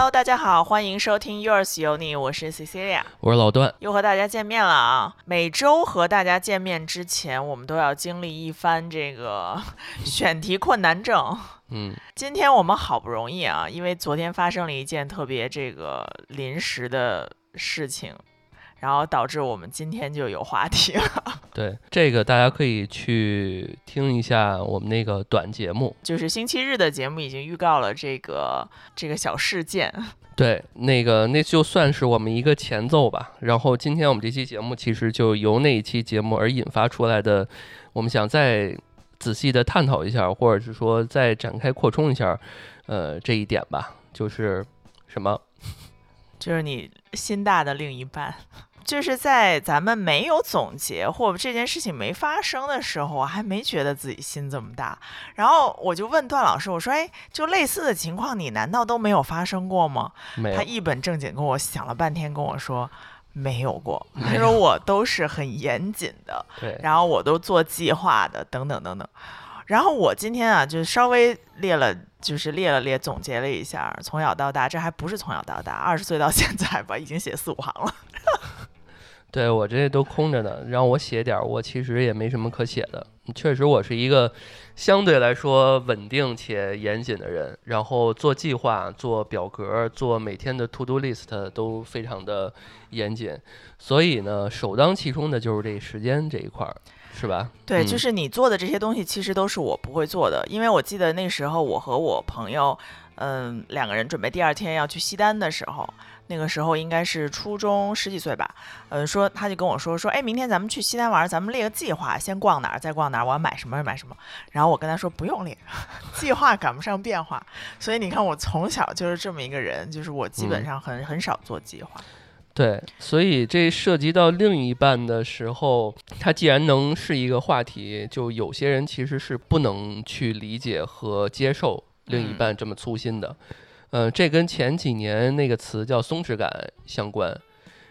Hello，大家好，欢迎收听 Yours 有你，我是 Cecilia，我是老段，又和大家见面了啊！每周和大家见面之前，我们都要经历一番这个 选题困难症。嗯，今天我们好不容易啊，因为昨天发生了一件特别这个临时的事情。然后导致我们今天就有话题了。对，这个大家可以去听一下我们那个短节目，就是星期日的节目已经预告了这个这个小事件。对，那个那就算是我们一个前奏吧。然后今天我们这期节目其实就由那一期节目而引发出来的，我们想再仔细的探讨一下，或者是说再展开扩充一下，呃，这一点吧，就是什么？就是你心大的另一半。就是在咱们没有总结或这件事情没发生的时候，我还没觉得自己心这么大。然后我就问段老师，我说：“哎，就类似的情况，你难道都没有发生过吗？”他一本正经跟我想了半天，跟我说：“没有过。”他说：“我都是很严谨的，然后我都做计划的，等等等等。”然后我今天啊，就稍微列了，就是列了列，总结了一下，从小到大，这还不是从小到大，二十岁到现在吧，已经写四五行了。对我这些都空着呢，让我写点儿，我其实也没什么可写的。确实，我是一个相对来说稳定且严谨的人，然后做计划、做表格、做每天的 to do list 都非常的严谨。所以呢，首当其冲的就是这时间这一块儿，是吧？对，就是你做的这些东西，其实都是我不会做的，因为我记得那时候我和我朋友，嗯，两个人准备第二天要去西单的时候。那个时候应该是初中十几岁吧，嗯，说他就跟我说说，哎，明天咱们去西单玩，咱们列个计划，先逛哪儿，再逛哪儿，我要买什么买什么。然后我跟他说不用列，计划赶不上变化。所以你看，我从小就是这么一个人，就是我基本上很很少做计划。对，所以这涉及到另一半的时候，他既然能是一个话题，就有些人其实是不能去理解和接受另一半这么粗心的。嗯，这跟前几年那个词叫松弛感相关，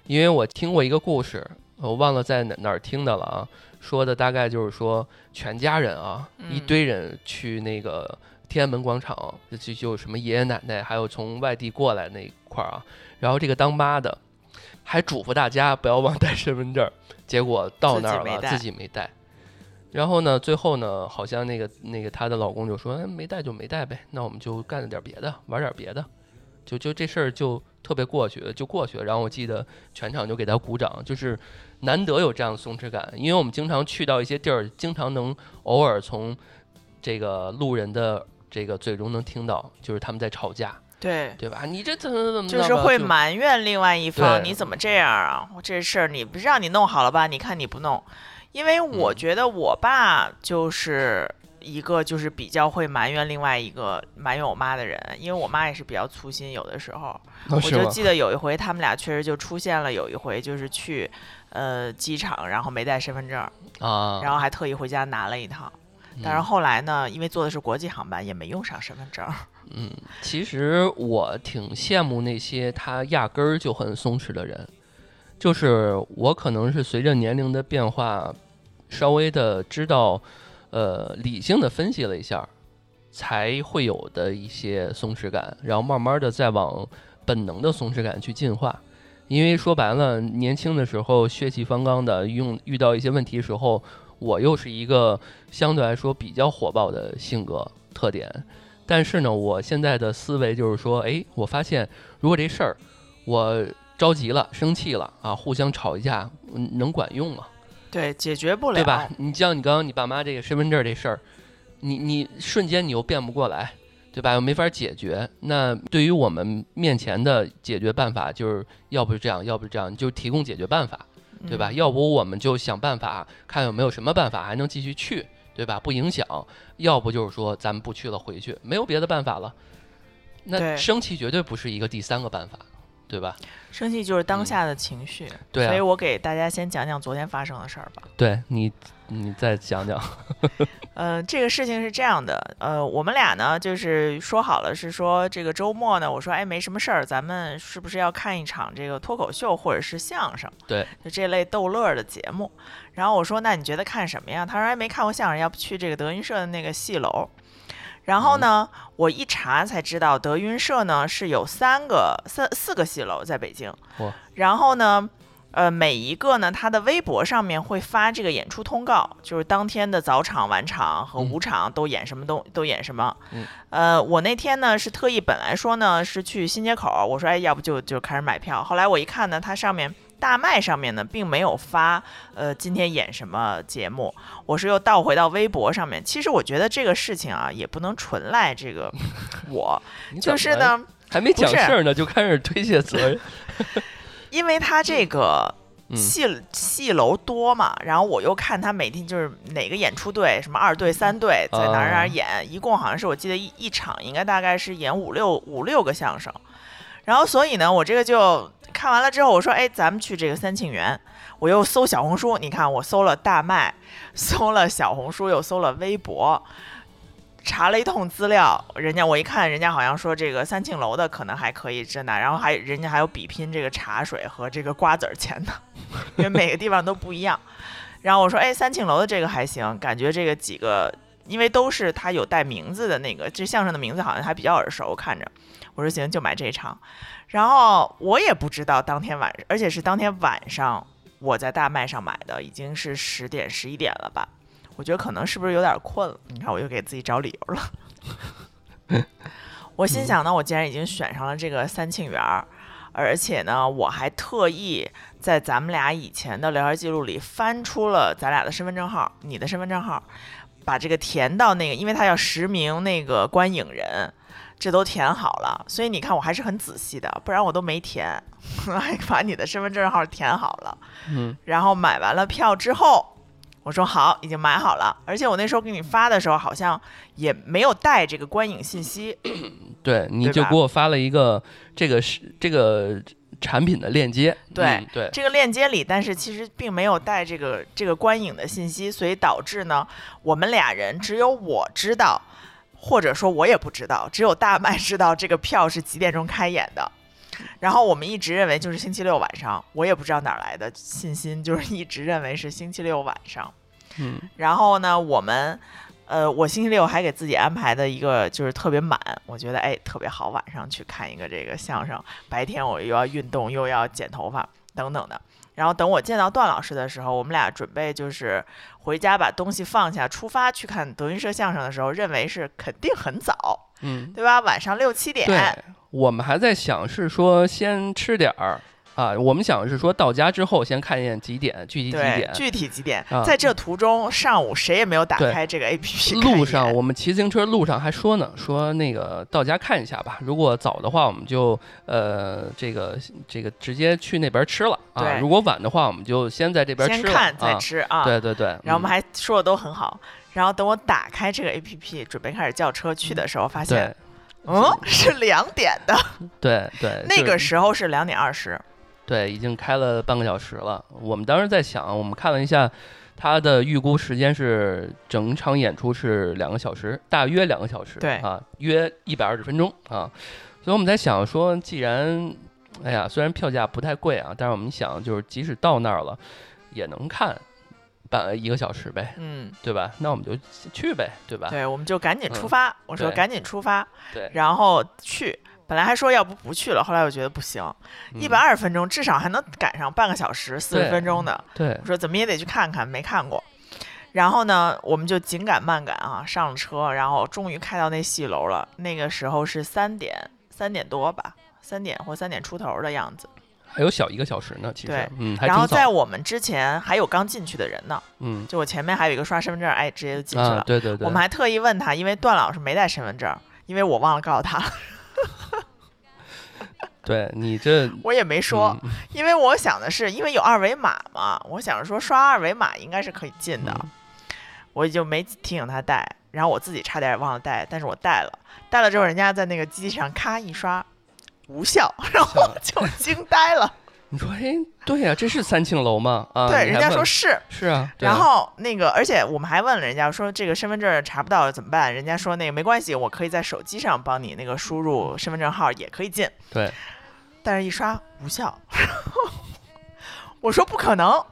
因为我听过一个故事，我忘了在哪哪儿听的了啊。说的大概就是说，全家人啊，一堆人去那个天安门广场，就就什么爷爷奶奶，还有从外地过来那一块儿啊。然后这个当妈的还嘱咐大家不要忘 带身份证，结果到那儿了自己没带。然后呢，最后呢，好像那个那个她的老公就说，哎，没带就没带呗，那我们就干了点别的，玩点别的，就就这事儿就特别过去了，就过去了。然后我记得全场就给她鼓掌，就是难得有这样的松弛感，因为我们经常去到一些地儿，经常能偶尔从这个路人的这个嘴中能听到，就是他们在吵架，对对吧？你这怎么怎么就是会埋怨另外一方，你怎么这样啊？这事儿你不让你弄好了吧？你看你不弄。因为我觉得我爸就是一个就是比较会埋怨另外一个埋怨我妈的人，因为我妈也是比较粗心，有的时候我就记得有一回他们俩确实就出现了，有一回就是去呃机场，然后没带身份证啊，然后还特意回家拿了一趟，但是后来呢，因为坐的是国际航班，也没用上身份证。嗯，其实我挺羡慕那些他压根儿就很松弛的人。就是我可能是随着年龄的变化，稍微的知道，呃，理性的分析了一下，才会有的一些松弛感，然后慢慢的再往本能的松弛感去进化。因为说白了，年轻的时候血气方刚的，用遇到一些问题时候，我又是一个相对来说比较火爆的性格特点。但是呢，我现在的思维就是说，哎，我发现如果这事儿，我。着急了，生气了啊！互相吵一架，能管用吗？对，解决不了，对吧？你像你刚刚你爸妈这个身份证这事儿，你你瞬间你又变不过来，对吧？又没法解决。那对于我们面前的解决办法，就是要不是这样，要不是这样，就提供解决办法，对吧？要不我们就想办法看有没有什么办法还能继续去，对吧？不影响。要不就是说咱们不去了，回去，没有别的办法了。那生气绝对不是一个第三个办法。对吧？生气就是当下的情绪，对，所以我给大家先讲讲昨天发生的事儿吧。对你，你再讲讲。呃，这个事情是这样的，呃，我们俩呢就是说好了，是说这个周末呢，我说哎没什么事儿，咱们是不是要看一场这个脱口秀或者是相声？对，就这类逗乐的节目。然后我说那你觉得看什么呀？他说哎没看过相声，要不去这个德云社的那个戏楼。然后呢，我一查才知道，德云社呢是有三个、三四个戏楼在北京。然后呢，呃，每一个呢，他的微博上面会发这个演出通告，就是当天的早场、晚场和嗯午场都演什么东，都演什么。嗯呃，我那天呢是特意本来说呢是去新街口，我说哎，要不就就开始买票。后来我一看呢，它上面。大麦上面呢，并没有发，呃，今天演什么节目，我是又倒回到微博上面。其实我觉得这个事情啊，也不能纯赖这个 我，就是呢，还没讲事儿呢，就开始推卸责任。因为他这个嗯戏戏楼多嘛，然后我又看他每天就是哪个演出队，什么二队、三队在哪儿哪啊儿演，一共好像是我记得一一场应该大概是演五六五六个相声，然后所以呢，我这个就看完了之后，我说，哎，咱们去这个三庆园，我又搜小红书，你看我搜了大麦，搜了小红书，又搜了微博。查了一通资料，人家我一看，人家好像说这个三庆楼的可能还可以真的，然后还人家还有比拼这个茶水和这个瓜子儿钱的，因为每个地方都不一样。然后我说，哎，三庆楼的这个还行，感觉这个几个，因为都是他有带名字的那个，这相声的名字好像还比较耳熟，看着。我说行，就买这一场。然后我也不知道当天晚上，而且是当天晚上我在大麦上买的，已经是十点十一点了吧。我觉得可能是不是有点困了？你看，我又给自己找理由了。我心想呢，我既然已经选上了这个三庆园儿，而且呢，我还特意在咱们俩以前的聊天记录里翻出了咱俩的身份证号，你的身份证号，把这个填到那个，因为他要实名那个观影人，这都填好了。所以你看，我还是很仔细的，不然我都没填，还 把你的身份证号填好了。嗯，然后买完了票之后，我说好，已经买好了，而且我那时候给你发的时候，好像也没有带这个观影信息。对，你就给我发了一个这个是这个产品的链接。对嗯对，这个链接里，但是其实并没有带这个这个观影的信息，所以导致呢，我们俩人只有我知道，或者说我也不知道，只有大麦知道这个票是几点钟开演的。然后我们一直认为就是星期六晚上，我也不知道哪儿来的信心，就是一直认为是星期六晚上。嗯然后呢，我们，呃，我星期六还给自己安排的一个就是特别满，我觉得哎特别好，晚上去看一个这个相声，白天我又要运动又要剪头发等等的。然后等我见到段老师的时候，我们俩准备就是回家把东西放下，出发去看德云社相声的时候，认为是肯定很早，嗯，对吧？晚上六七点，对，我们还在想是说先吃点儿啊，我们想是说到家之后先看一眼几点，具体几，点。具体几点？啊在这途中，上午谁也没有打开这个 A P P 路上我们骑自行车路上还说呢，说那个到家看一下吧。如果早的话，我们就呃这个这个直接去那边吃了啊。对如果晚的话，我们就先在这边吃了先看再啊。吃啊。对对对，嗯然后我们还说的都很好。然后等我打开这个 A P P，准备开始叫车去的时候，发现，嗯是两点的，对对，那个时候是两点二十。对已经开了半个小时了。我们当时在想，我们看了一下。它的预估时间是整场演出是两个小时，大约两个小时，对啊，约一百二十分钟啊，所以我们在想说，既然，哎呀，虽然票价不太贵啊，但是我们想就是即使到那儿了，也能看半一个小时呗，嗯，对吧？那我们就去呗，对吧？对，我们就赶紧出嗯发。我说赶紧出发，对，然后去。本来还说要不不去了，后来我觉得不行，一百嗯二十分钟至少还能赶上半个小时四十分钟的。对我说怎么也得去看看，没看过。然后呢，我们就紧赶慢赶啊，上了车，然后终于开到那戏楼了。那个时候是三点三点多吧，三点或三点出头的样子。还有小一个小时呢，其实对，嗯，然后在我们之前还有刚进去的人呢，嗯就我前面还有一个刷身份证，哎，直接就进去了。啊，对对对，我们还特意问他，因为段老师没带身份证，因为我忘了告诉他了，对你这 我也没说，嗯 因为我想的是，因为有二维码嘛，我想着说刷二维码应该是可以进的，嗯我就没提醒他带，然后我自己差点忘了带，但是我带了，带了之后人家在那个机器上咔一刷，无效，然后我就惊呆了。你说，哎，对呀、这是三庆楼吗？啊，对，人家说是，是啊，啊然后那个，而且我们还问了人家说这个身份证查不到怎么办？人家说那个没关系，我可以在手机上帮你那个输入身份证号也可以进，对，但是一刷无效。我说不可能，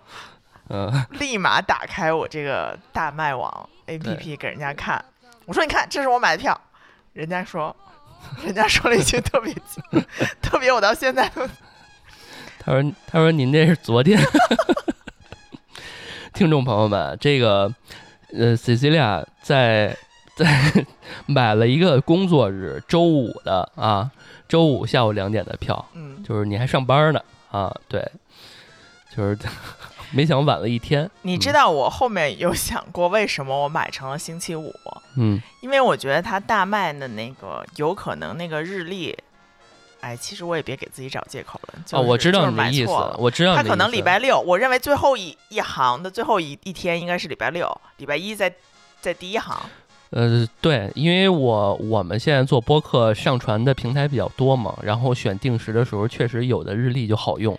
嗯，立马打开我这个大麦网 APP 给人家看，我说你看，这是我买的票。人家说，人家说了一句特别特别，我到现在都。他说：“他说您这是昨天。”听众朋友们，这个呃，Cecilia 在在 买了一个工作日周五的啊，周五下午两点的票，嗯，就是你还上班呢啊，对，就是 没想晚了一天。你知道我后面有想过为什么我买成了星期五？嗯，因为我觉得它大麦的那个有可能那个日历。哎，其实我也别给自己找借口了。哦，我知道你的意思，我知道他可能礼拜六，我认为最后一一行的最后一一天应该是礼拜六，礼拜一在在第一行。呃，对，因为我我们现在做播客上传的平台比较多嘛，然后选定时的时候，确实有的日历就好用，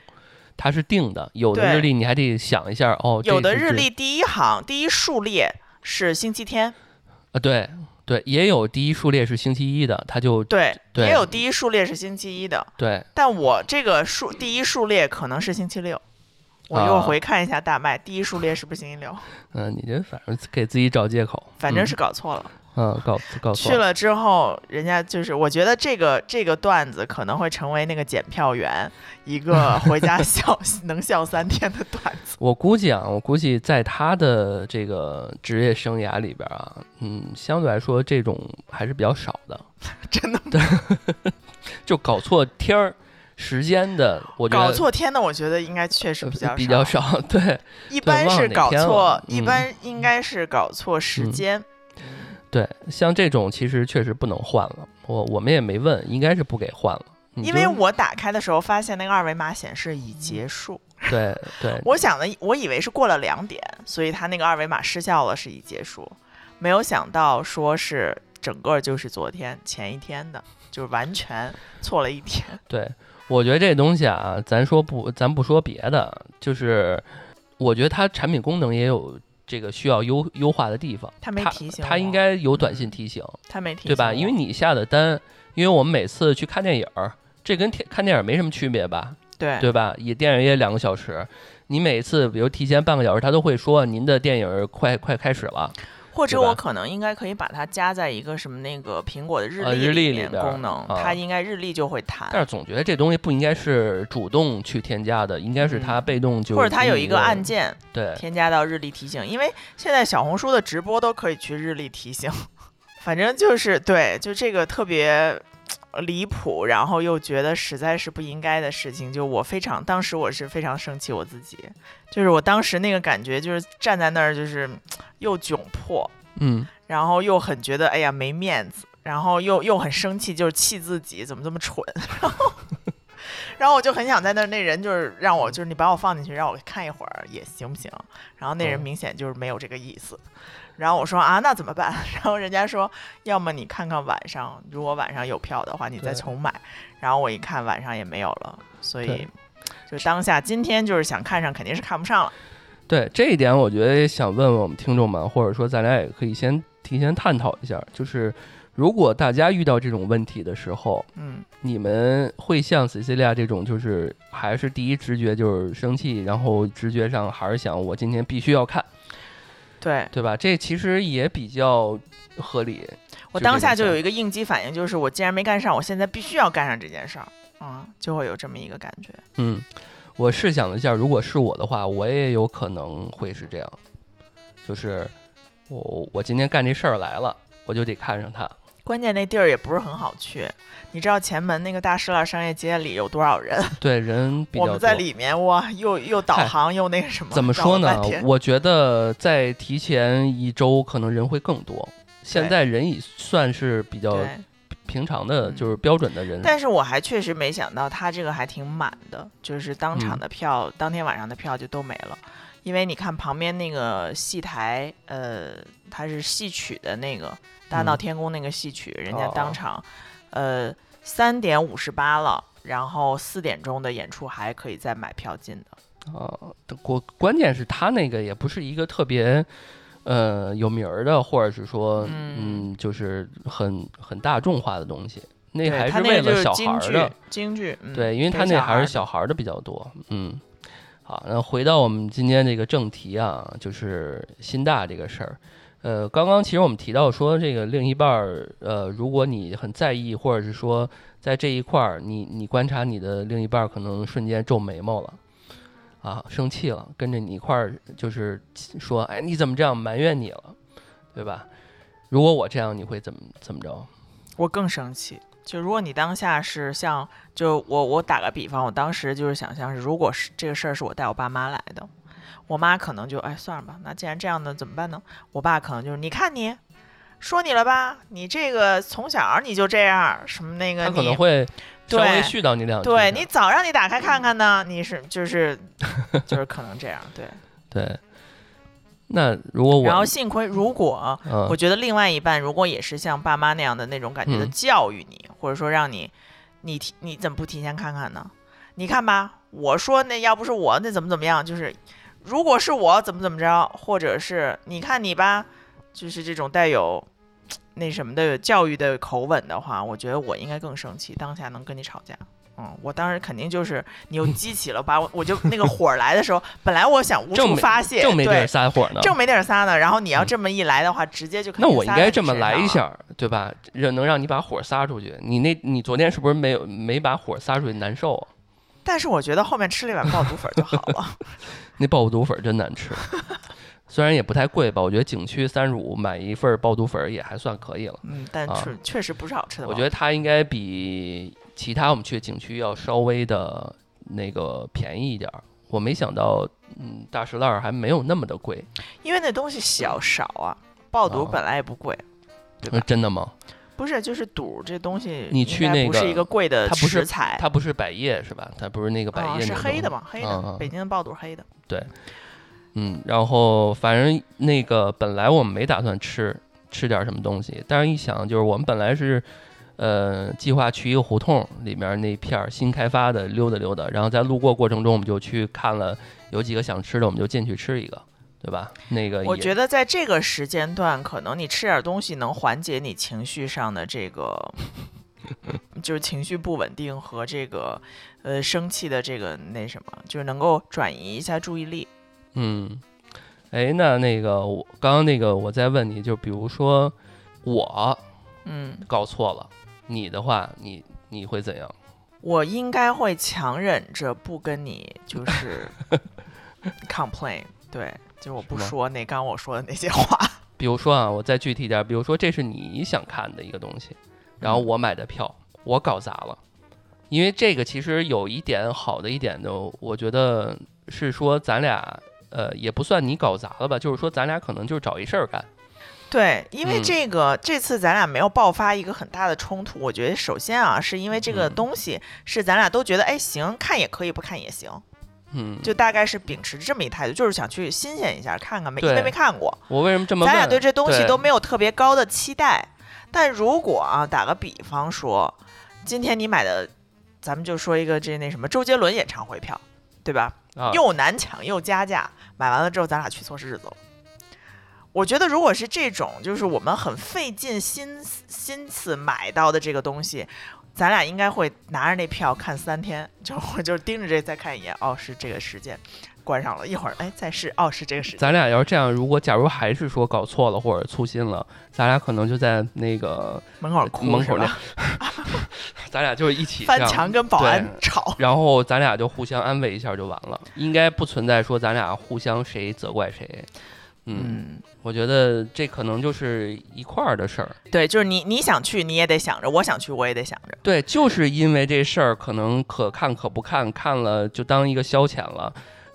它是定的；有的日历你还得想一下哦。有的日历第一行第一数列是星期天。啊，对。对，也有第一数列是星期一的，它就对，也有第一数列是星期一的，对。但我这个数第一数列可能是星期六，我又回看一下大麦，第一数列是不是星期六？嗯，你这反正给自己找借口，反正是搞错了。嗯，搞搞错去了之后，人家就是我觉得这个这个段子可能会成为那个检票员一个 回家笑能笑三天的段子。我估计啊，我估计在他的这个职业生涯里边啊，嗯，相对来说这种还是比较少的。真的？对，就搞错天儿时间的，我觉得搞错天的，我觉得应该确实比较比较少。对，一般是搞错，一般应该是搞错时间。对，像这种其实确实不能换了，我我们也没问，应该是不给换了。因为我打开的时候发现那个二维码显示已结束。对对，我想的我以为是过了两点，所以他那个二维码失效了，是已结束。没有想到说是整个就是昨天前一天的，就是完全错了一天。对，我觉得这东西啊，咱说不，咱不说别的，就是我觉得它产品功能也有。这个需要优优化的地方，它没提醒，他应该有短信提醒，他没提，对吧？因为你下的单，因为我们每次去看电影儿，这跟看电影没什么区别吧？对，对吧？也电影也两个小时，你每次比如提前半个小时，他都会说您的电影快快开始了。或者我可能应该可以把它加在一个什么那个苹果的日历里面功能，它应该日历就会弹。但是总觉得这东西不应该是主动去添加的，应该是它被动就或者它有一个按键对添加到日历提醒，因为现在小红书的直播都可以去日历提醒。反正就是对，就这个特别。离谱，然后又觉得实在是不应该的事情，就我非常当时我是非常生气我自己，就是我当时那个感觉就是站在那儿就是又窘迫，嗯，然后又很觉得哎呀没面子，然后又又很生气，就是气自己怎么这么蠢，然后然后我就很想在那儿，那人就是让我就是你把我放进去让我看一会儿也行不行？然后那人明显就是没有这个意思。然后我说啊，那怎么办？然后人家说，要么你看看晚上，如果晚上有票的话，你再重买。然后我一看晚上也没有了，所以就当下今天就是想看上，肯定是看不上了。对这一点，我觉得也想问问我们听众们，或者说咱俩也可以先提前探讨一下，就是如果大家遇到这种问题的时候，嗯，你们会像 Cecilia 这种，就是还是第一直觉就是生气，然后直觉上还是想我今天必须要看。对对吧？这其实也比较合理。我当下就有一个应激反应，就是我既然没干上，我现在必须要干上这件事儿，啊，就会有这么一个感觉。嗯，我试想了一下，如果是我的话，我也有可能会是这样，就是我我今天干这事儿来了，我就得看上它。关键那地儿也不是很好去。你知道前门那个大石栏商业街里有多少人？对，人比较多。我们在里面哇，又又导航又那个什么。怎么说呢？我觉得在提前一周可能人会更多。现在人已算是比较平常的，就是标准的人。但是我还确实没想到，他这个还挺满的，就是当场的票，当天晚上的票就都没了。因为你看旁边那个戏台，呃，它是戏曲的那个大闹天宫那个戏曲，人家当场。呃，三点五十八了，然后四点钟的演出还可以再买票进的。哦，关关键是他那个也不是一个特别呃有名儿的，或者是说嗯，就是很很大众化的东西。那还是为了小孩儿的京剧。对，因为他那还是小孩儿的比较多。嗯，好，那回到我们今天这个正题啊，就是新大这个事儿。呃，刚刚其实我们提到说，这个另一半儿，呃，如果你很在意，或者是说在这一块儿，你你观察你的另一半儿可能瞬间皱眉毛了，啊，生气了，跟着你一块儿就是说，哎，你怎么这样埋怨你了，对吧？如果我这样，你会怎么怎么着？我更生气。就如果你当下是像，就我我打个比方，我当时就是想象是，如果是这个事儿是我带我爸妈来的。我妈可能就哎算了吧，那既然这样的怎么办呢？我爸可能就是你看你，说你了吧，你这个从小你就这样，什么那个他可能会稍微絮叨你两句。对你早让你打开看看呢，你是就是就是可能这样，对 对。那如果我然后幸亏如果我觉得另外一半如果也是像爸妈那样的那种感觉的教育你，或者说让你你提你怎么不提前看看呢？你看吧，我说那要不是我那怎么怎么样，就是。如果是我怎么怎么着，或者是你看你吧，就是这种带有那什么的教育的口吻的话，我觉得我应该更生气，当下能跟你吵架。嗯，我当时肯定就是你又激起了，把我我就那个火来的时候，本来我想无处发泄，正没地儿撒火呢，正没地儿撒呢。然后你要这么一来的话，直接就那我应该这么来一下，对吧？让能让你把火撒出去。你那你昨天是不是没有没把火撒出去难受啊？但是我觉得后面吃了一碗爆肚粉就好了。那爆肚粉真难吃，虽然也不太贵吧。我觉得景区三十五买一份爆肚粉也还算可以了。嗯，但是确实不是好吃的。我觉得它应该比其他我们去的景区要稍微的那个便宜一点儿。我没想到，嗯，大石烂还没有那么的贵。因为那东西小少啊，爆肚本来也不贵，对吧？真的吗？不是，就是肚这东西，你去那个不是一个贵的食材，它不是百叶是吧？它不是那个百叶，是黑的嘛？黑的，北京的爆肚黑的。对，嗯，然后反正那个本来我们没打算吃吃点什么东西，但是一想就是我们本来是呃计划去一个胡同里面那片儿新开发的溜达溜达，然后在路过过程中我们就去看了有几个想吃的，我们就进去吃一个。对吧？那个我觉得在这个时间段，可能你吃点东西能缓解你情绪上的这个，就是情绪不稳定和这个呃生气的这个那什么，就是能够转移一下注意力。嗯，哎，那那个我刚刚那个我再问你，就比如说我嗯搞错了，你的话，你你会怎样？我应该会强忍着不跟你就是 complain，对。就是我不说那刚我说的那些话，比如说啊，我再具体点，比如说这是你想看的一个东西，然后我买的票我搞砸了，因为这个其实有一点好的一点呢，我觉得是说咱俩呃也不算你搞砸了吧，就是说咱俩可能就是找一事儿干。对，因为这个这次咱俩没有爆发一个很大的冲突，我觉得首先啊是因为这个东西是咱俩都觉得哎行看也可以不看也行。嗯，就大概是秉持这么一态度，就是想去新鲜一下，看看没因为没看过。我为什么这么？咱俩对这东西都没有特别高的期待。但如果啊，打个比方说，今天你买的，咱们就说一个这那什么周杰伦演唱会票，对吧？又难抢又加价，买完了之后咱俩去错日子了。我觉得如果是这种，就是我们很费尽心思心思买到的这个东西。咱俩应该会拿着那票看三天，就我就盯着这再看一眼，哦，是这个时间，关上了一会儿，哎，再试，哦，是这个时间。咱俩要是这样，如果假如还是说搞错了或者粗心了，咱俩可能就在那个门口哭，门口那，咱俩就是一起翻墙跟保安吵，然后咱俩就互相安慰一下就完了，应该不存在说咱俩互相谁责怪谁。嗯，我觉得这可能就是一块儿的事儿。对，就是你你想去，你也得想着；我想去，我也得想着。对，就是因为这事儿可能可看可不看，看了就当一个消遣了，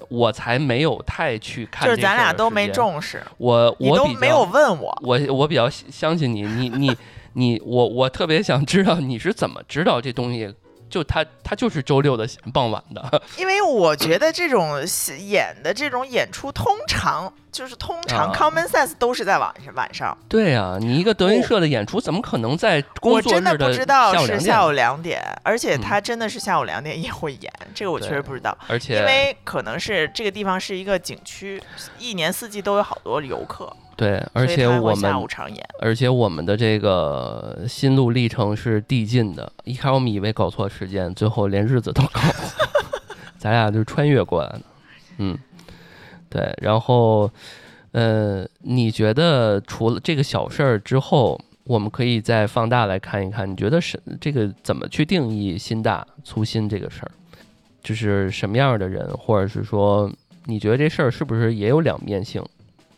我才没有太去看。就是咱俩都没重视。我我都没有问我。我我比较相信你，你你你，我我特别想知道你是怎么知道这东西。就他，他就是周六的傍晚的。因为我觉得这种演的这种演出，通常就是通常 common sense 都是在晚上晚上。对呀，你一个德云社的演出，怎么可能在工作日的不知道是下午两点？而且他真的是下午两点也会演，这个我确实不知道。而且因为可能是这个地方是一个景区，一年四季都有好多游客。对，而且我们，而且我们的这个心路历程是递进的。一开始我们以为搞错时间，最后连日子都搞错，咱俩就穿越过来的。嗯，对。然后，呃，你觉得除了这个小事儿之后，我们可以再放大来看一看，你觉得是这个怎么去定义心大粗心这个事儿？就是什么样的人，或者是说，你觉得这事儿是不是也有两面性？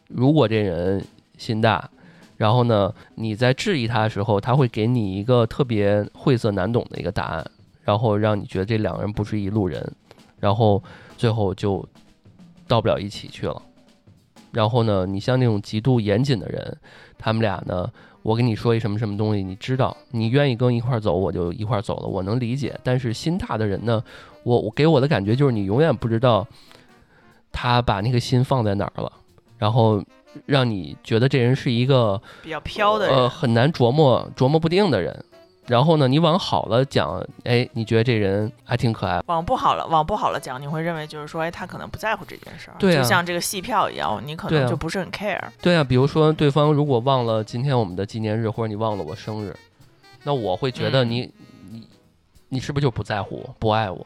如果这人心大，然后呢，你在质疑他的时候，他会给你一个特别晦涩难懂的一个答案，然后让你觉得这两个人不是一路人，然后最后就到不了一起去了。然后呢，你像那种极度严谨的人，他们俩呢，我跟你说一什么什么东西，你知道，你愿意跟一块走，我就一块走了，我能理解。但是心大的人呢，我我给我的感觉就是你永远不知道他把那个心放在哪儿了，然后让你觉得这人是一个比较飘的人，呃很难琢磨琢磨不定的人。然后呢，你往好了讲，哎，你觉得这人还挺可爱。往不好了，往不好了讲，你会认为就是说，哎，他可能不在乎这件事儿，对啊就像这个戏票一样，你可能就不是很 care。对啊，比如说对方如果忘了今天我们的纪念日，或者你忘了我生日，那我会觉得嗯你、你你是不是就不在乎我，不爱我，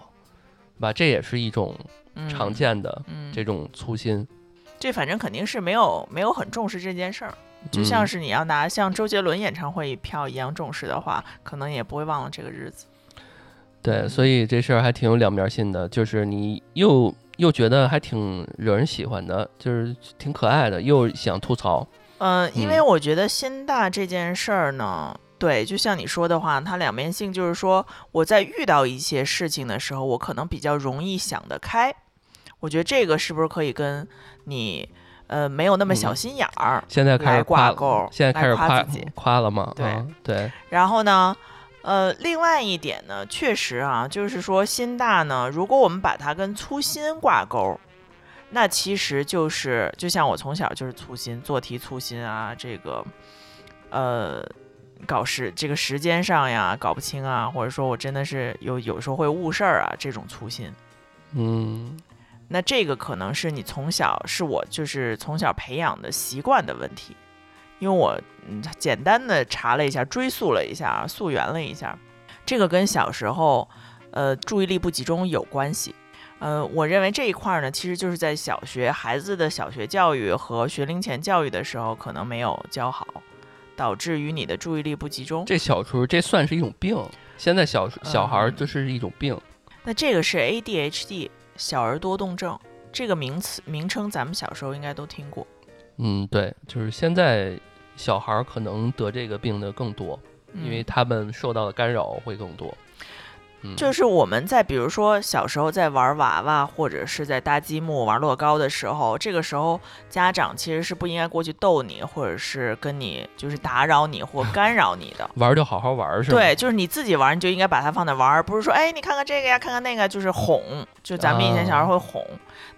对吧？这也是一种嗯，常见的嗯，这种粗心。这反正肯定是没有没有很重视这件事儿。就像嗯是你要拿像周杰伦演唱会票一样重视的话，可能也不会忘了这个日子。对，所以这事儿还挺有两面性的，就是你又又觉得还挺惹人喜欢的，就是挺可爱的，又想吐槽。嗯，因为嗯我觉得心大这件事儿呢，对，就像你说的话，它两面性就是说，我在遇到一些事情的时候，我可能比较容易想得开。我觉得这个是不是可以跟你呃没有那么小嗯心眼儿？现在开始挂钩现在开始夸夸自己夸了吗？对啊对，然后呢，呃，另外一点呢，确实啊，就是说心大呢，如果我们把它跟粗心挂钩，那其实就是就像我从小就是粗心，做题粗心啊，这个呃。搞时这个时间上呀搞不清啊，或者说我真的是有有时候会误事儿啊，这种粗心，嗯那这个可能是你从小是我就是从小培养的习惯的问题，因为我嗯简单的查了一下，追溯了一下，溯源了一下，这个跟小时候呃注意力不集中有关系。呃，我认为这一块儿呢，其实就是在小学孩子的小学教育和学龄前教育的时候，可能没有教好，导致于你的注意力不集中。这小时候这算是一种病，现在小小孩儿嗯这是一种病。那这个是 ADHD 小儿多动症这个名词名称，咱们小时候应该都听过。嗯，对，就是现在小孩儿可能得这个病的更多，因为嗯他们受到的干扰会更多。嗯，就是我们在比如说小时候在玩娃娃，或者是在搭积木、玩乐高的时候，这个时候家长其实是不应该过去逗你，或者是跟你就是打扰你或 干扰你的。玩儿就好好玩儿是吧？对，就是你自己玩，你就应该把它放那玩儿，不是说哎你看看这个呀，看看那个，就是哄。就咱们以前小孩会哄，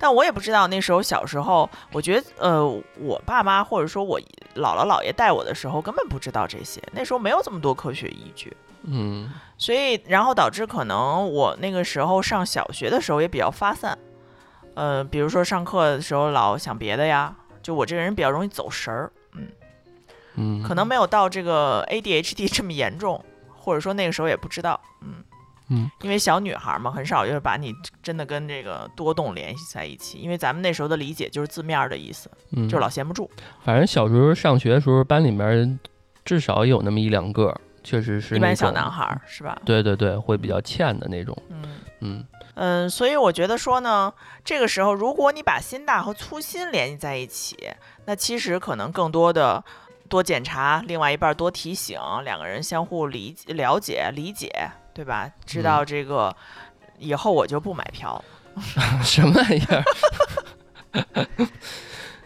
但我也不知道那时候小时候，我觉得呃我爸妈或者说我姥姥姥爷带我的时候根本不知道这些，那时候没有这么多科学依据。嗯所以，然后导致可能我那个时候上小学的时候也比较发散，呃，比如说上课的时候老想别的呀，就我这个人比较容易走神儿，嗯，可能没有到这个 ADHD 这么严重，或者说那个时候也不知道，嗯嗯，因为小女孩嘛，很少就是把你真的跟这个多动联系在一起，因为咱们那时候的理解就是字面儿的意思，嗯就老闲不住，反正小时候上学的时候，班里面至少有那么一两个，确实是一般小男孩儿是吧？对对对，会比较欠的那种。嗯。嗯嗯，所以我觉得说呢，这个时候如果你把心大和粗心联系在一起，那其实可能更多的多检查，另外一半多提醒，两个人相互理解、了解、理解，对吧？知道这个、以后我就不买票了。什么玩意儿？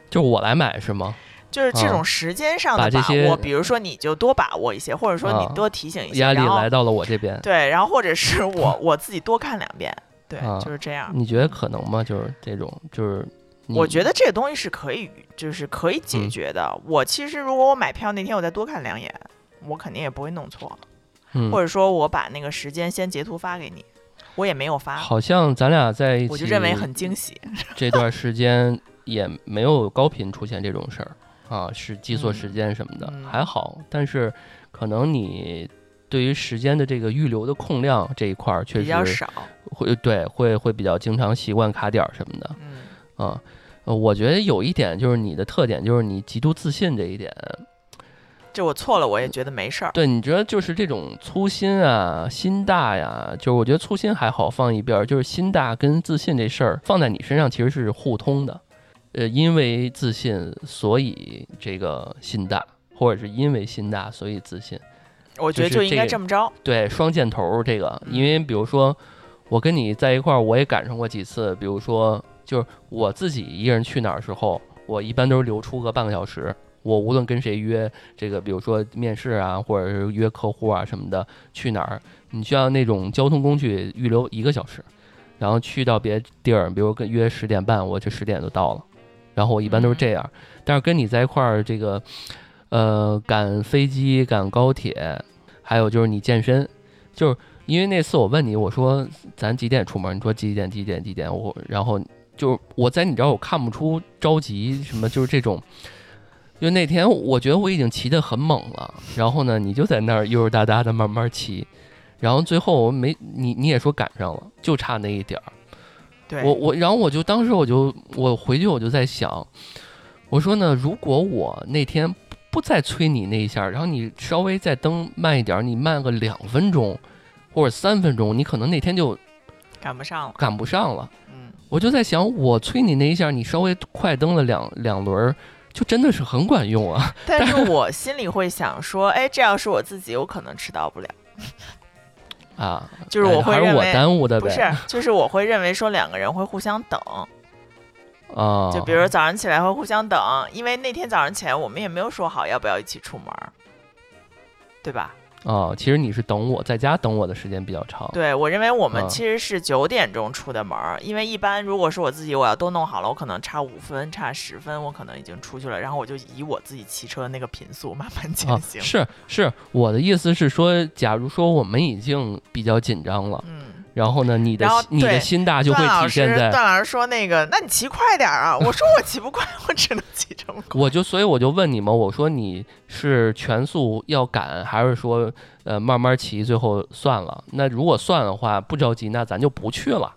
就我来买是吗？就是这啊种时间上的把握，比如说你就多把握一些，或者说你啊多提醒一些，压力来到了我这边，对，然后或者是 我我自己多看两遍，对，啊就是这样。你觉得可能吗？就是这种，就是我觉得这个东西是可以，就是可以解嗯决的。我其实如果我买票那天我再多看两眼，我肯定也不会弄错。嗯或者说我把那个时间先截图发给你，我也没有发，好像咱俩在一起，我就认为很惊喜。这段时间也没有高频出现这种事儿啊，是记错时间什么的、嗯还好，但是可能你对于时间的这个预留的空量这一块儿确实比较少，会对会会比较经常习惯卡点儿什么的嗯啊。呃，我觉得有一点就是你的特点就是你极度自信这一点。就我错了，我也觉得没事儿。对，你觉得就是这种粗心啊、心大呀，就是我觉得粗心还好放一边儿，就是心大跟自信这事儿放在你身上其实是互通的。呃，因为自信，所以这个心大，或者是因为心大，所以自信。我觉得就应该这么着。对，双箭头这个，因为比如说我跟你在一块儿，我也赶上过几次，比如说就是我自己一个人去哪儿时候，我一般都是留出个半个小时。我无论跟谁约这个，比如说面试啊，或者是约客户啊什么的，去哪儿，你需要那种交通工具预留一个小时，然后去到别地儿，比如跟约十点半，我就十点就到了，然后我一般都是这样。但是跟你在一块儿，这个呃赶飞机、赶高铁，还有就是你健身，就是因为那次我问你，我说咱几点出门？你说几点？几点？几点？我然后就我在你这儿，我看不出着急什么，就是这种。就那天，我觉得我已经骑得很猛了，然后呢，你就在那儿悠悠哒哒的慢慢骑，然后最后我没你，你也说赶上了，就差那一点儿。对，我我，然后我就当时我就我回去我就在想，我说呢，如果我那天不再催你那一下，然后你稍微再蹬慢一点，你慢个两分钟或者三分钟，你可能那天就赶不上了，赶不上了。嗯，我就在想，我催你那一下，你稍微快蹬了两两轮。就真的是很管用啊！但是我心里会想说，哎，这要是我自己，我可能迟到不了。啊，就是我会认为我耽误的不是，就是我会认为说两个人会互相等。啊，就比如早上起来会互相等，因为那天早上起来我们也没有说好要不要一起出门，对吧？哦，其实你是等我在家等我的时间比较长。对，我认为我们其实是九点钟出的门儿，因为一般如果是我自己，我要都弄好了，我可能差五分、差十分，我可能已经出去了，然后我就以我自己骑车那个频速慢慢前行。是是，我的意思是说，假如说我们已经比较紧张了，嗯。然后呢，你的你的心大就会体现在。段老师说：“那个，那你骑快点啊！”我说：“我骑不快，我只能骑这么快。”我就所以我就问你们，我说你是全速要赶，还是说呃慢慢骑，最后算了？那如果算的话，不着急，那咱就不去了。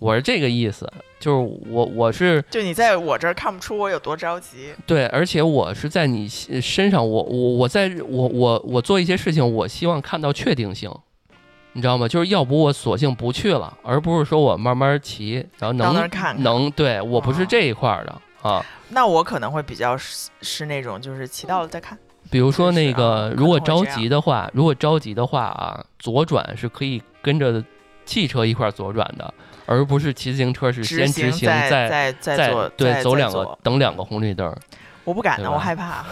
我是这个意思，就是我我是就你在我这儿看不出我有多着急。对，而且我是在你身上，我我我在我我我做一些事情，我希望看到确定性。你知道吗？就是要不我索性不去了，而不是说我慢慢骑，然后能能对我不是这一块的啊。那我可能会比较是是那种，就是骑到了再看。比如说那个，如果着急的话，如果着急的话啊，左转是可以跟着汽车一块左转的，而不是骑自行车是先直行再再再对走两个等两个红绿灯。我不敢的，我害怕。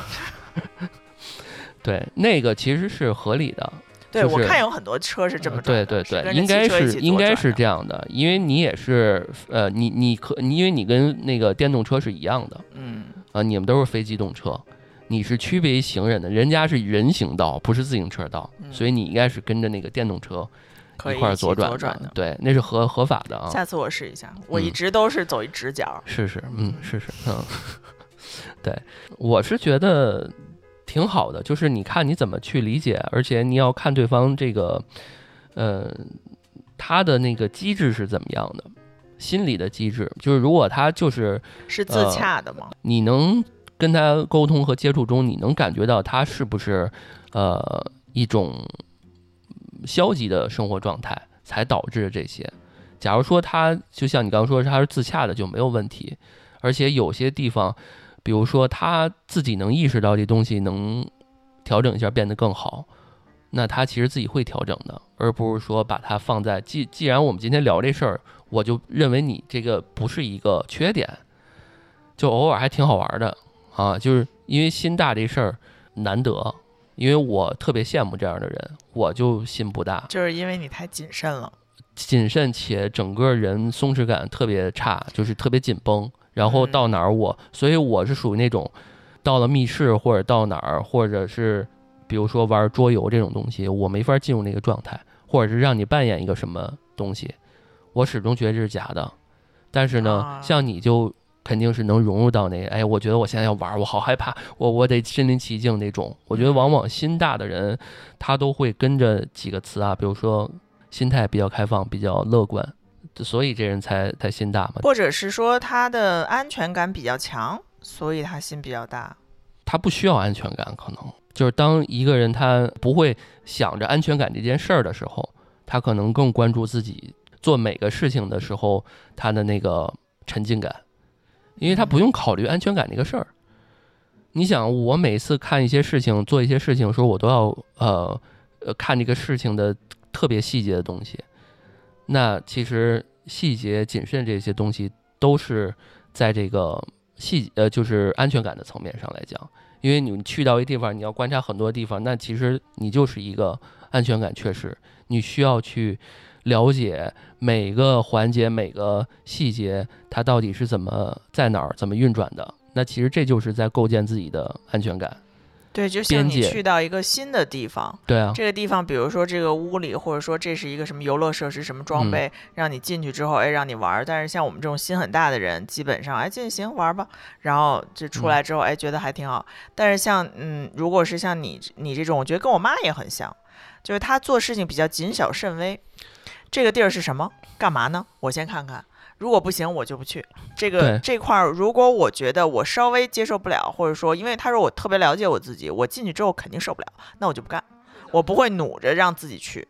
对，那个其实是合理的。对，我看有很多车是这么转对对对，应该是应该是这样的，因为你也是呃，你你可，因为你跟那个电动车是一样的，嗯啊，你们都是非机动车，你是区别于行人的，人家是人行道，不是自行车道，所以你应该是跟着那个电动车一块左转的，对，那是合合法的啊。下次我试一下，我一直都是走一直角，试试，嗯，试试，嗯，对，我是觉得。挺好的，就是你看你怎么去理解，而且你要看对方这个，呃，他的那个机制是怎么样的，心理的机制，就是如果他就是是自洽的吗？你能跟他沟通和接触中，你能感觉到他是不是呃一种消极的生活状态才导致这些？假如说他就像你刚刚说他是自洽的，就没有问题，而且有些地方。比如说他自己能意识到这东西能调整一下变得更好，那他其实自己会调整的，而不是说把它放在既既然我们今天聊这事儿，我就认为你这个不是一个缺点，就偶尔还挺好玩的啊，就是因为心大这事儿难得，因为我特别羡慕这样的人，我就心不大，就是因为你太谨慎了，谨慎且整个人松弛感特别差，就是特别紧绷。然后到哪儿我，所以我是属于那种，到了密室或者到哪儿，或者是比如说玩桌游这种东西，我没法进入那个状态，或者是让你扮演一个什么东西，我始终觉得这是假的。但是呢，像你就肯定是能融入到那个，哎，我觉得我现在要玩，我好害怕，我我得身临其境那种。我觉得往往心大的人，他都会跟着几个词啊，比如说心态比较开放，比较乐观。所以这人才才心大嘛。或者是说他的安全感比较强，所以他心比较大。他不需要安全感，可能就是当一个人他不会想着安全感这件事儿的时候，他可能更关注自己做每个事情的时候他的那个沉浸感，因为他不用考虑安全感这个事儿。你想，我每次看一些事情、做一些事情的时候，我都要呃呃看这个事情的特别细节的东西。那其实细节、谨慎这些东西都是在这个细呃就是安全感的层面上来讲，因为你去到一地方，你要观察很多地方，那其实你就是一个安全感缺失，你需要去了解每个环节、每个细节它到底是怎么在哪儿、怎么运转的。那其实这就是在构建自己的安全感。对，就像你去到一个新的地方，对啊，这个地方，比如说这个屋里，或者说这是一个什么游乐设施、什么装嗯备，让你进去之后，哎，让你玩儿。但是像我们这种心很大的人，基本上，哎，进去行玩儿吧，然后就出嗯来之后，哎，觉得还挺好。但是像，嗯，如果是像你你这种，我觉得跟我妈也很像，就是她做事情比较谨小慎微。这个地儿是什么？干嘛呢？我先看看。如果不行，我就不去。这个这块儿，如果我觉得我稍微接受不了，或者说，因为他说我特别了解我自己，我进去之后肯定受不了，那我就不干，我不会努着让自己去。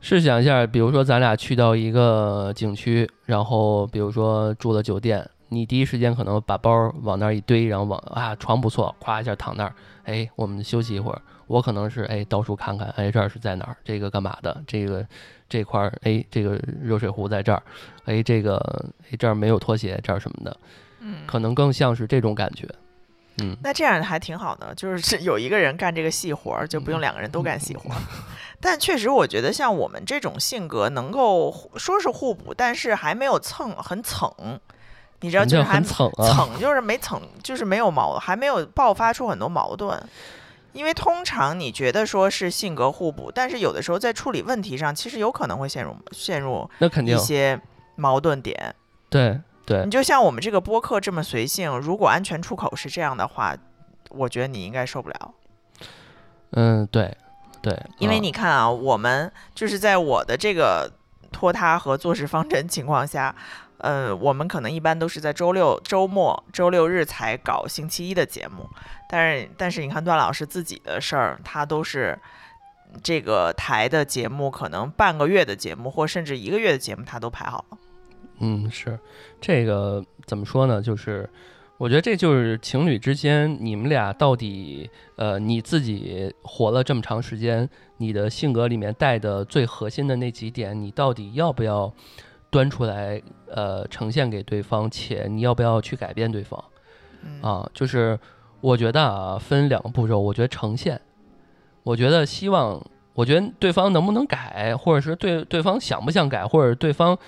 试想一下，比如说咱俩去到一个景区，然后比如说住了酒店，你第一时间可能把包往那儿一堆，然后往啊床不错，咵一下躺那儿，哎，我们休息一会儿。我可能是哎到处看看，哎这儿是在哪儿？这个干嘛的？这个这块儿哎这个热水壶在这儿，哎这个哎这儿没有拖鞋，这儿什么的，嗯，可能更像是这种感觉。嗯，那这样还挺好的，就是 有一个人干这个细活儿，就不用两个人都干细活儿。但确实，我觉得像我们这种性格，能够说是互补，但是还没有蹭很蹭。你知道，就是还很蹭啊？蹭，就是没蹭，就是没有矛，还没有爆发出很多矛盾。因为通常你觉得说是性格互补，但是有的时候在处理问题上，其实有可能会陷入陷入那肯定一些矛盾点。对对你就像我们这个播客这么随性，如果安全出口是这样的话，我觉得你应该受不了。嗯对对，因为嗯你看啊，我们就是在我的这个拖沓和做事方针情况下，呃，我们可能一般都是在周六、周末、周六日才搞星期一的节目，但是但是你看段老师自己的事儿，他都是这个台的节目，可能半个月的节目或甚至一个月的节目，他都排好了。嗯，是这个怎么说呢？就是我觉得这就是情侣之间，你们俩到底呃，你自己活了这么长时间，你的性格里面带的最核心的那几点，你到底要不要端出来呃呈现给对方，且你要不要去改变对方嗯，啊？就是我觉得啊，分两个步骤，我觉得呈现，我觉得希望，我觉得对方能不能改，或者是对对方想不想改，或者对方。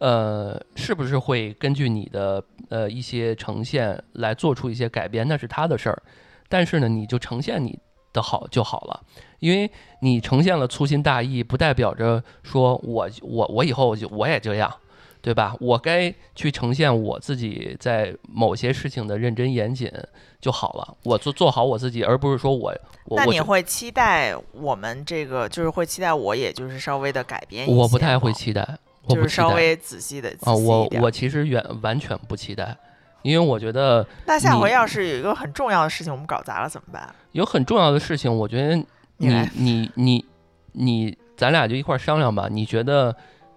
呃，是不是会根据你的呃一些呈现来做出一些改变，那是他的事儿。但是呢，你就呈现你的好就好了，因为你呈现了粗心大意，不代表着说我我我以后就我也这样，对吧？我该去呈现我自己在某些事情的认真严谨就好了，我做做好我自己，而不是说我我那你会期待我们这个，就是会期待我，也就是稍微的改变一些我不太会期待，我就是不期待稍微仔细的啊，我我其实远完全不期待，因为我觉得。那下回要是有一个很重要的事情我们搞砸了怎么办？有很重要的事情，我觉得你你你你你，咱俩就一块儿商量吧。你觉得，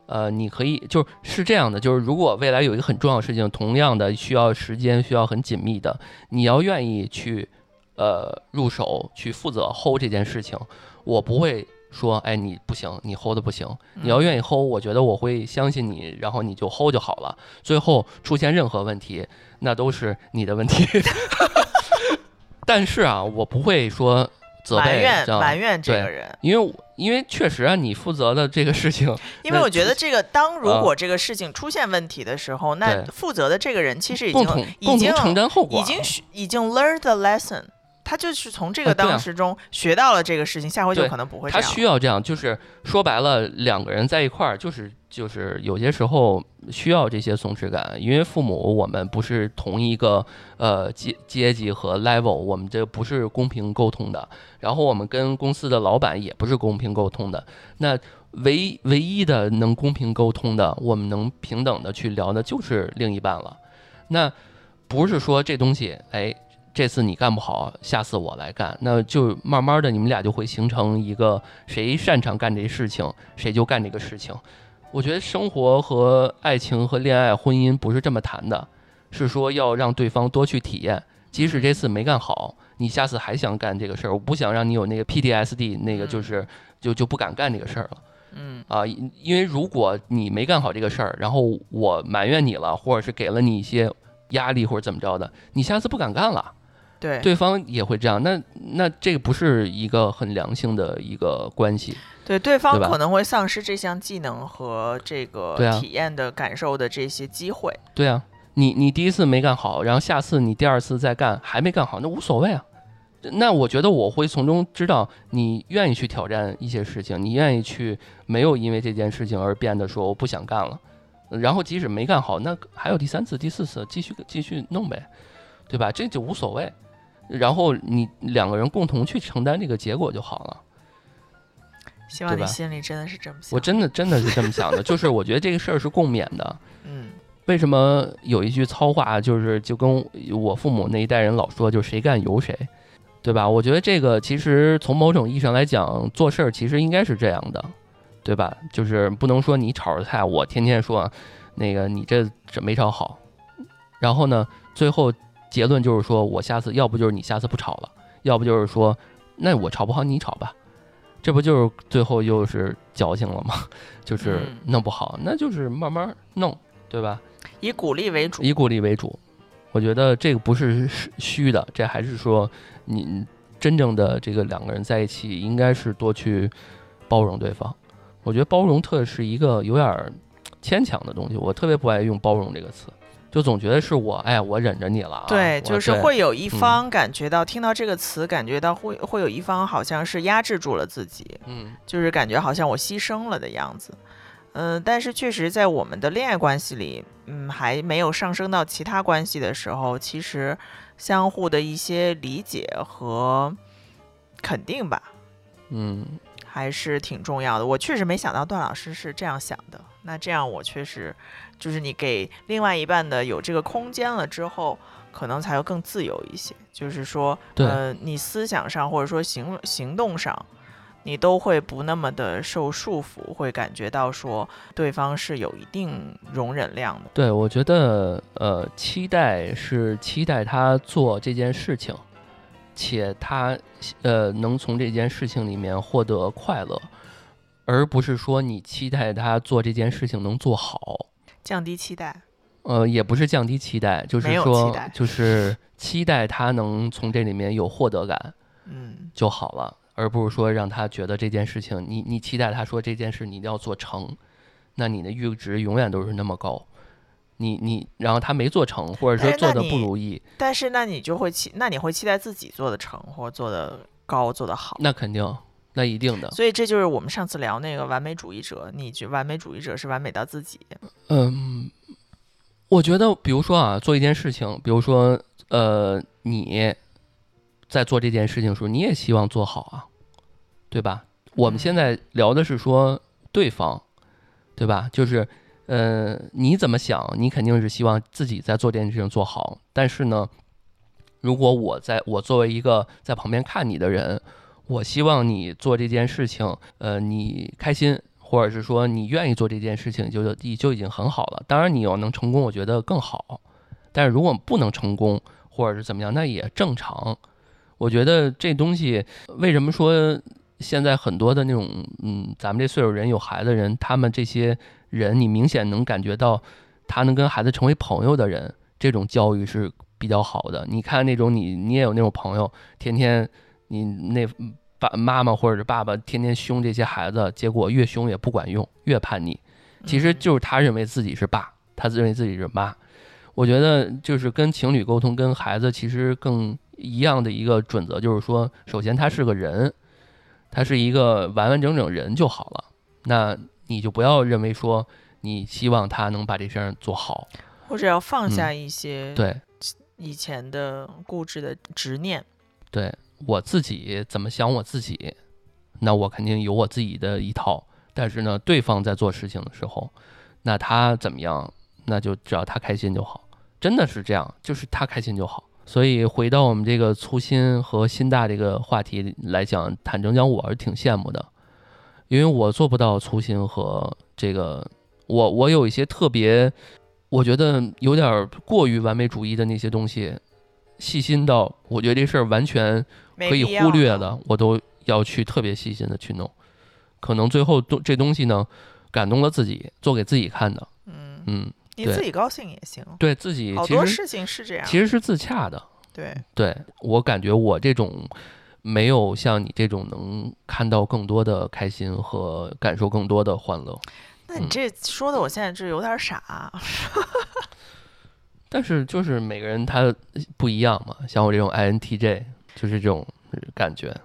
呃，你可以就是是这样的，就是如果未来有一个很重要的事情，同样的需要时间，需要很紧密的，你要愿意去呃入手去负责 hold 这件事情，我不会说，哎，你不行，你 hold 的不行。你要嗯愿意 hold，我觉得我会相信你，然后你就 hold 就好了。最后出现任何问题，那都是你的问题。但是啊，我不会说责埋怨埋怨这个人，因为我因为确实啊，你负责的这个事情，因为我觉得这个当如啊果这个事情出现问题的时候，那负责的这个人其实已经已经承担后果啊。已经已经 learn the lesson，他就是从这个当时中学到了这个事情，下回就可能不会这他样他。需要这样，就是说白了，两个人在一块儿，就是就是有些时候需要这些松弛感，因为父母我们不是同一个呃阶阶级和 level，我们这不是公平沟通的，然后我们跟公司的老板也不是公平沟通的，那唯唯一的能公平沟通的，我们能平等的去聊的就是另一半了，那不是说这东西，哎。这次你干不好，下次我来干，那就慢慢的你们俩就会形成一个谁擅长干这事情，谁就干这个事情。我觉得生活和爱情和恋爱、婚姻不是这么谈的，是说要让对方多去体验，即使这次没干好，你下次还想干这个事儿。我不想让你有那个 PTSD，那个就是就就不敢干这个事儿了。嗯啊，因因为如果你没干好这个事儿，然后我埋怨你了，或者是给了你一些压力或者怎么着的，你下次不敢干了。对对方也会这样，那那这个不是一个很良性的一个关系，对，对方可能会丧失这项技能和这个体验的感受的这些机会。对啊，你你第一次没干好，然后下次你第二次再干还没干好，那无所谓啊。那我觉得我会从中知道你愿意去挑战一些事情，你愿意去没有因为这件事情而变得说我不想干了，然后即使没干好，那还有第三次、第四次，继续继续弄呗，对吧？这就无所谓。然后你两个人共同去承担这个结果就好了。希望你心里真的是这么想。我真的真的是这么想的，就是我觉得这个事儿是共勉的。嗯为什么有一句糙话，就是就跟我父母那一代人老说，就谁干由谁，对吧？我觉得这个其实从某种意义上来讲，做事儿其实应该是这样的，对吧？就是不能说你炒着菜，我天天说那个你这这没炒好，然后呢，最后结论就是说我下次要不就是你下次不吵了，要不就是说那我吵不好你吵吧，这不就是最后又是矫情了吗？就是嗯弄不好，那就是慢慢弄，对吧？以鼓励为主。以鼓励为主，我觉得这个不是虚虚的，这还是说你真正的这个两个人在一起，应该是多去包容对方。我觉得包容特是一个有点儿牵强的东西，我特别不爱用包容这个词，就总觉得是我哎我忍着你了啊，对，就是会有一嗯方感觉到，听到这个词，感觉到会会有一方好像是压制住了自己，嗯就是感觉好像我牺牲了的样子。嗯，但是确实在我们的恋爱关系里，嗯，还没有上升到其他关系的时候，其实相互的一些理解和肯定吧，嗯还是挺重要的。我确实没想到段老师是这样想的。那这样我确实，就是你给另外一半的有这个空间了之后，可能才会更自由一些。就是说，对呃，你思想上或者说行行动上，你都会不那么的受束缚，会感觉到说对方是有一定容忍量的。对，我觉得呃，期待是期待他做这件事情，且他呃能从这件事情里面获得快乐，而不是说你期待他做这件事情能做好。降低期待，呃，也不是降低期待，就是说，就是期待他能从这里面有获得感嗯，就好了，而不是说让他觉得这件事情，你你期待他说这件事你一定要做成，那你的阈值永远都是那么高，你你然后他没做成，或者说哎做的不如意，但是那你就会期，那你会期待自己做的成或做的高，做的好。那肯定，那一定的，所以这就是我们上次聊那个完美主义者，你觉完美主义者是完美到自己，嗯，我觉得，比如说啊，做一件事情，比如说，呃，你在做这件事情的时候，你也希望做好啊，对吧？我们现嗯在聊的是说对方，对吧？就是，呃，你怎么想，你肯定是希望自己在做这件事情做好，但是呢，如果我在我作为一个在旁边看你的人，我希望你做这件事情，呃，你开心，或者是说你愿意做这件事情就，就就已经很好了。当然，你要能成功，我觉得更好。但是如果不能成功，或者是怎么样，那也正常。我觉得这东西为什么说现在很多的那种，嗯，咱们这岁数人有孩子的人，他们这些人，你明显能感觉到，他能跟孩子成为朋友的人，这种教育是比较好的。你看那种你你也有那种朋友，天天你那爸妈妈或者是爸爸天天凶这些孩子，结果越凶也不管用，越叛逆。其实嗯就是他认为自己是爸，他认为自己是妈。我觉得就是跟情侣沟通，跟孩子其实更一样的一个准则，就是说，首先他是个人，他是一个完完整整人就好了。那你就不要认为说你希望他能把这事儿做好，或者要放下一些对以前的固执的执念。对，我自己怎么想我自己，那我肯定有我自己的一套。但是呢，对方在做事情的时候，那他怎么样，那就只要他开心就好。真的是这样，就是他开心就好。所以回到我们这个粗心和心大这个话题来讲，坦诚讲，我是挺羡慕的，因为我做不到粗心和这个，我我有一些特别，我觉得有点过于完美主义的那些东西，细心到我觉得这事儿完全可以忽略的，我都要去特别细心的去弄。可能最后东这东西呢，感动了自己，做给自己看的。嗯嗯。你自己高兴也行，对自己好多事情是这样，其实是自洽的。对，对我感觉我这种没有像你这种能看到更多的开心和感受更多的欢乐。那你这说的，我现在就有点傻。但是就是每个人他不一样嘛，像我这种 INTJ 就是这种感觉。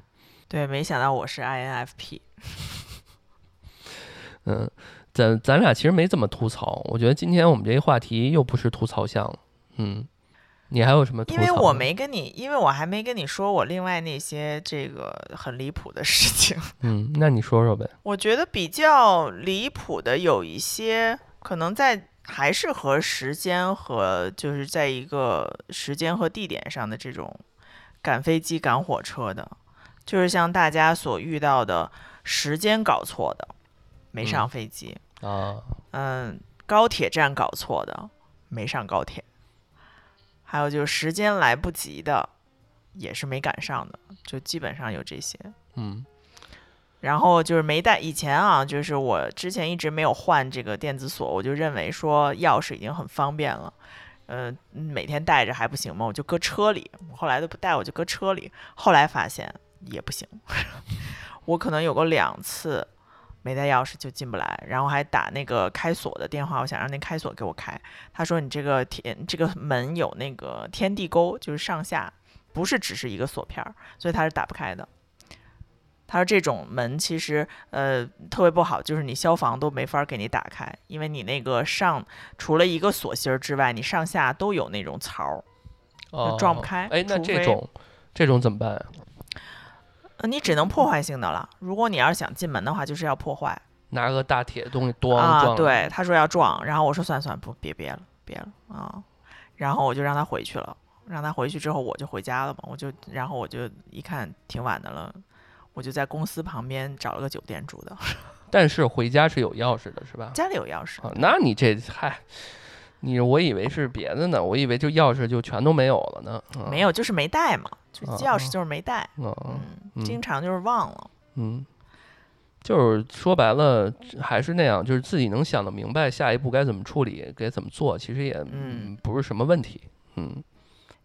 对，没想到我是 INFP。嗯。咱咱俩其实没怎么吐槽，我觉得今天我们这个话题又不是吐槽项，嗯，你还有什么？因为我没跟你，因为我还没跟你说我另外那些这个很离谱的事情。嗯，那你说说呗。我觉得比较离谱的有一些，可能在还是和时间和就是在一个时间和地点上的这种赶飞机赶火车的，就是像大家所遇到的时间搞错的，没上飞机。啊，嗯，高铁站搞错的，没上高铁；还有就是时间来不及的，也是没赶上的，就基本上有这些。嗯，然后就是没带，以前啊，就是我之前一直没有换这个电子锁，我就认为说钥匙已经很方便了，呃，每天带着还不行吗？我就搁车里，后来都不带，我就搁车里。后来发现也不行，我可能有过两次。没带钥匙就进不来，然后还打那个开锁的电话，我想让那开锁给我开。他说你这个天这个门有那个天地沟，就是上下不是只是一个锁片儿，所以它是打不开的。他说这种门其实呃特别不好，就是你消防都没法给你打开，因为你那个上除了一个锁芯儿之外，你上下都有那种槽儿，撞不开。哎，那这种这种怎么办？呃，你只能破坏性的了。如果你要是想进门的话，就是要破坏，拿个大铁东西咣啊！对，他说要撞，然后我说算算不，别别了，别了啊！然后我就让他回去了。让他回去之后，我就回家了嘛。我就然后我就一看挺晚的了，我就在公司旁边找了个酒店住的。但是回家是有钥匙的，是吧？家里有钥匙。那你这嗨，你我以为是别的呢，我以为就钥匙就全都没有了呢。没有，就是没带嘛。就钥匙就是没带，嗯，经常就是忘了，嗯，就是说白了还是那样，就是自己能想得明白下一步该怎么处理，该怎么做，其实也嗯不是什么问题，嗯。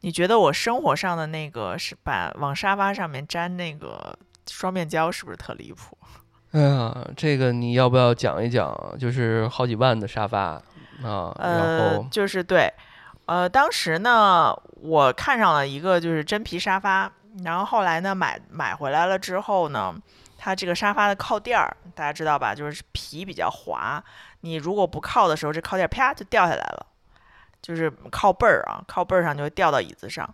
你觉得我生活上的那个是把往沙发上面粘那个双面胶是不是特离谱？哎呀，这个你要不要讲一讲？就是好几万的沙发啊，然后就是对。呃，当时呢，我看上了一个就是真皮沙发，然后后来呢买买回来了之后呢，它这个沙发的靠垫儿，大家知道吧？就是皮比较滑，你如果不靠的时候，这靠垫啪就掉下来了，就是靠背儿啊，靠背儿上就会掉到椅子上，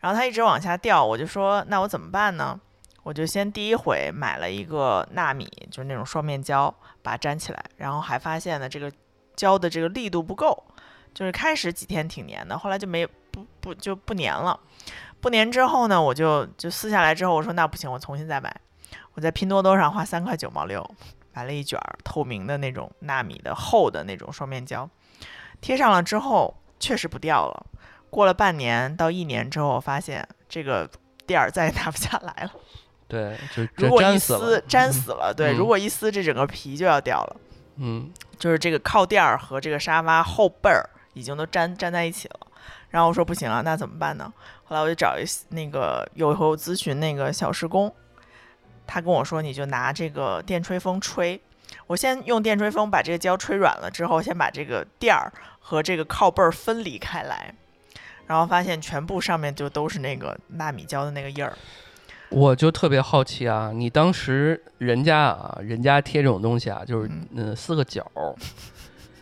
然后它一直往下掉，我就说那我怎么办呢？我就先第一回买了一个纳米，就是那种双面胶，把它粘起来，然后还发现呢这个胶的这个力度不够。就是开始几天挺粘的，后来就没不不就不粘了。不粘之后呢，我就就撕下来之后，我说那不行，我重新再买。我在拼多多上花三块九毛六买了一卷透明的那种纳米的厚的那种双面胶，贴上了之后确实不掉了。过了半年到一年之后，我发现这个垫儿再也拿不下来了。对，就如果一撕粘死了。对，如果一撕这整个皮就要掉了。嗯，就是这个靠垫儿和这个沙发后背儿。已经都粘粘在一起了，然后我说不行啊，那怎么办呢？后来我就找一那个有一回我咨询那个小时工，他跟我说你就拿这个电吹风吹，我先用电吹风把这个胶吹软了之后，先把这个垫儿和这个靠背儿分离开来，然后发现全部上面就都是那个纳米胶的那个印儿。我就特别好奇啊，你当时人家啊，人家贴这种东西啊，就是嗯嗯四个角儿，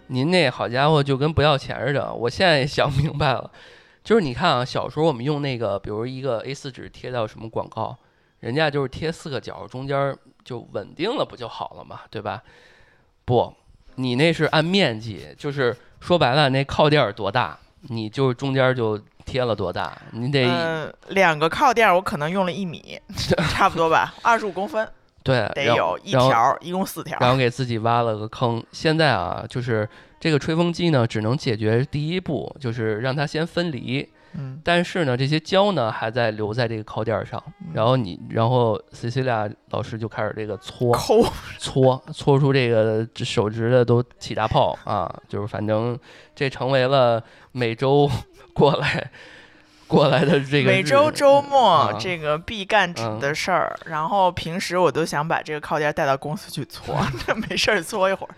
您那好家伙就跟不要钱似的。我现在也想明白了，就是你看啊，小时候我们用那个，比如一个 A4 纸贴到什么广告，人家就是贴四个角，中间就稳定了，不就好了嘛，对吧？不，你那是按面积，就是说白了，那靠垫儿多大，你就中间就贴了多大，你得、嗯，两个靠垫儿我可能用了一米，差不多吧，二十五公分对，得有一条儿，一共四条儿。然后给自己挖了个坑。现在啊，就是这个吹风机呢，只能解决第一步，就是让它先分离。嗯，但是呢，这些胶呢还在留在这个靠垫上。然后你，然后 Cecilia 老师就开始这个搓抠，搓搓出这个指手指的都起大泡啊！就是反正这成为了每周过来过来的这个每周周末啊。这个必干嗯的事儿，然后平时我都想把这个靠垫带到公司去搓，没事儿搓一会儿，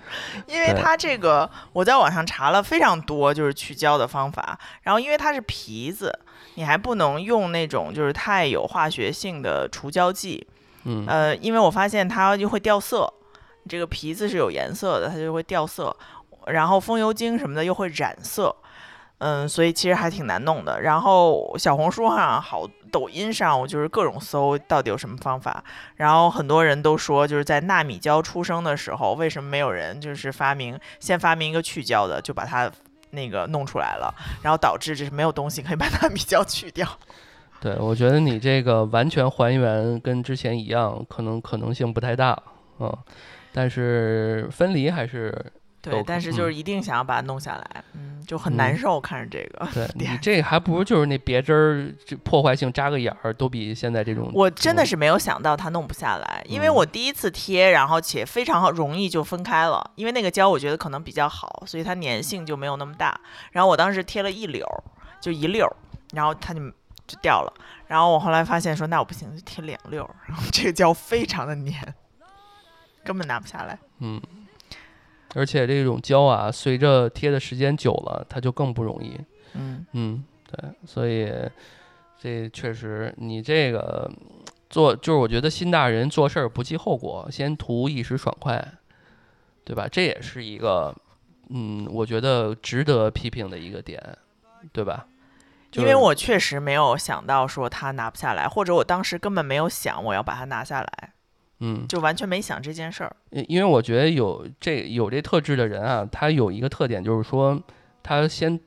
因为它这个我在网上查了非常多就是去胶的方法，然后因为它是皮子，你还不能用那种就是太有化学性的除胶剂，嗯。呃，因为我发现它就会掉色，这个皮子是有颜色的，它就会掉色，然后风油精什么的又会染色，嗯，所以其实还挺难弄的。然后小红书上、好抖音上，我就是各种搜到底有什么方法。然后很多人都说，就是在纳米胶出生的时候，为什么没有人就是发明先发明一个去胶的，就把它那个弄出来了，然后导致这是没有东西可以把纳米胶去掉。对，我觉得你这个完全还原跟之前一样，可能可能性不太大，嗯，但是分离还是对，但是就是一定想要把它弄下来，嗯，就很难嗯受看着这个。对你点这还不如就是那别针儿，这破坏性扎个眼儿都比现在这种我真的嗯是没有想到它弄不下来，因为嗯我第一次贴，然后且非常容易就分开了，因为那个胶我觉得可能比较好，所以它粘性就没有那么大。然后我当时贴了一绺儿，就一溜儿，然后它就就掉了。然后我后来发现说那我不行，就贴两溜儿，然后这个胶非常的粘，根本拿不下来。嗯，而且这种胶啊，随着贴的时间久了，它就更不容易。嗯，嗯，对，所以这确实你这个做就是我觉得新大人做事儿不计后果，先图一时爽快，对吧？这也是一个嗯，我觉得值得批评的一个点，对吧？因为我确实没有想到说他拿不下来，或者我当时根本没有想我要把它拿下来，嗯，就完全没想这件事儿。因因为我觉得有这有这特质的人啊，他有一个特点就是说，他先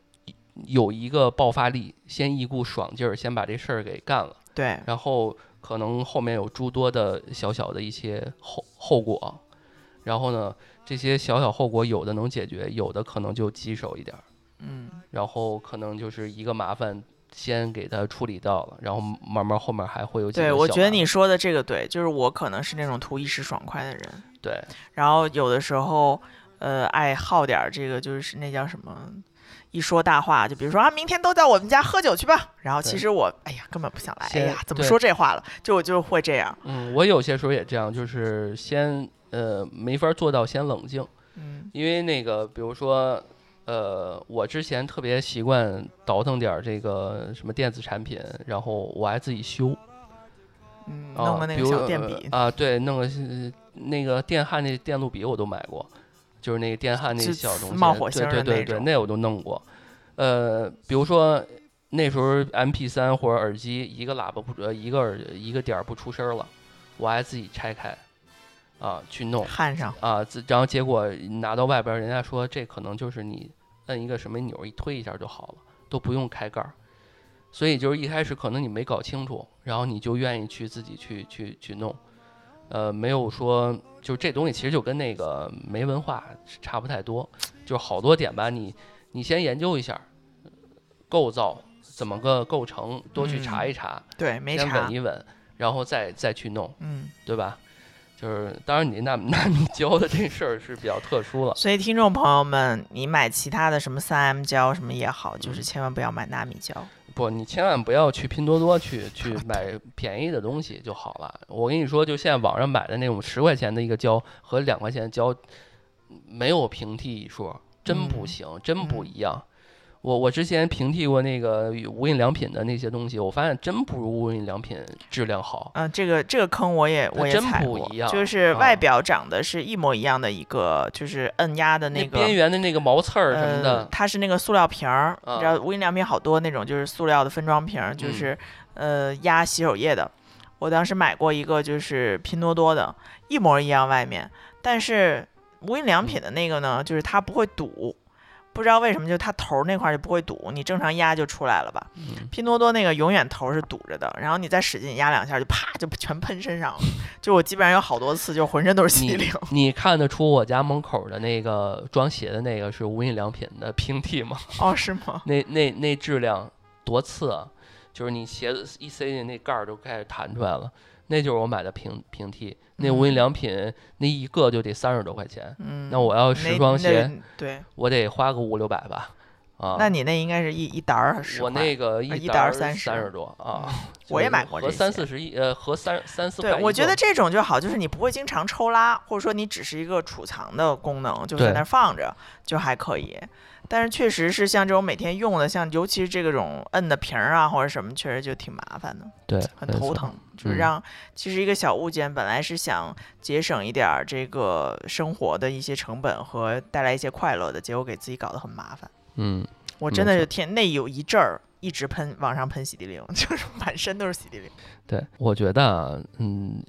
有一个爆发力，先一股爽劲儿，先把这事儿给干了，对，然后可能后面有诸多的小小的一些后后果，然后呢，这些小小后果有的能解决，有的可能就棘手一点儿，嗯。然后可能就是一个麻烦。先给他处理到了，然后慢慢后面还会有几个对，我觉得你说的这个对，就是我可能是那种图一时爽快的人，对然后有的时候，呃，爱好点儿这个，就是那叫什么，一说大话，就比如说啊，明天都到我们家喝酒去吧。然后其实我，哎呀，根本不想来，哎呀，怎么说这话了？就我就会这样，嗯，我有些时候也这样，就是先呃没法做到先冷静，嗯因为那个比如说呃我之前特别习惯倒腾点儿这个什么电子产品，然后我还自己修嗯，啊，弄个那个小电呃笔，啊，对，弄个那个电焊那电路笔我都买过，就是那个电焊那小东西，冒火星儿对对对对，那我都弄过，呃，比如说。那时候 M P 三或者耳机一个喇叭不呃一个耳一个点儿不出声了，我还自己拆开，啊去弄焊上，啊，然后结果拿到外边儿，人家说这可能就是你摁一个什么钮一推一下就好了，都不用开盖儿。所以就是一开始可能你没搞清楚，然后你就愿意去自己去去去弄，呃，没有说就这东西其实就跟那个没文化差不太多，就是好多点吧，你你先研究一下构造怎么个构成，多去查一查，对，没先查稳，一稳，然后再再去弄，嗯。对吧？就是当然你纳纳米胶的这事儿是比较特殊了，所以听众朋友们，你买其他的什么三 M 胶什么也好，嗯就是千万不要买纳米胶。不，你千万不要去拼多多去去买便宜的东西就好了。我跟你说，就现在网上买的那种十块钱的一个胶和两块钱的胶，没有平替一说，真不嗯行，真不嗯一样。我我之前平替过那个无印良品的那些东西，我发现真不如无印良品质量好。嗯，这个这个坑我也我也真踩过不一样，就是啊外表长得是一模一样的一个，就是摁压的那个边缘的那个毛刺儿什么呃的，它是那个塑料瓶儿，啊你知道无印良品好多那种就是塑料的分装瓶儿，就嗯是、呃压洗手液的。我当时买过一个就是拼多多的，一模一样外面，但是无印良品的那个呢，就是它不会堵。不知道为什么，就它头儿那块儿就不会堵，你正常压就出来了吧？嗯拼多多那个永远头儿是堵着的，然后你再使劲压两下，就啪就全喷身上了。就我基本上有好多次，就浑身都是洗你灵。你看得出我家门口的那个装鞋的那个是无印良品的平替吗？哦，是吗？那那那质量多次啊！就是你鞋子一塞进那盖儿就开始弹出来了，那就是我买的平平替。那无印嗯良品那一个就得三十多块钱，嗯，那我要那十双鞋，对，我得花个五六百吧。啊，那你那应该是一一沓儿十我那个一沓儿三三十十多啊嗯，我也买过这些三四十一，呃，合三三四对，我觉得这种就好，就是你不会经常抽拉，或者说你只是一个储藏的功能，就在那儿放着就还可以。但是确实是像这种每天用的，像尤其是这种摁的瓶儿啊或者什么，确实就挺麻烦的，对，很头疼。就是嗯让其实一个小物件本来是想节省一点儿这个生活的一些成本和带来一些快乐的，结果给自己搞得很麻烦。嗯，我真的是天那有一阵儿一直喷往上喷洗涤灵，就是满身都是洗涤灵。对，我觉得啊，嗯，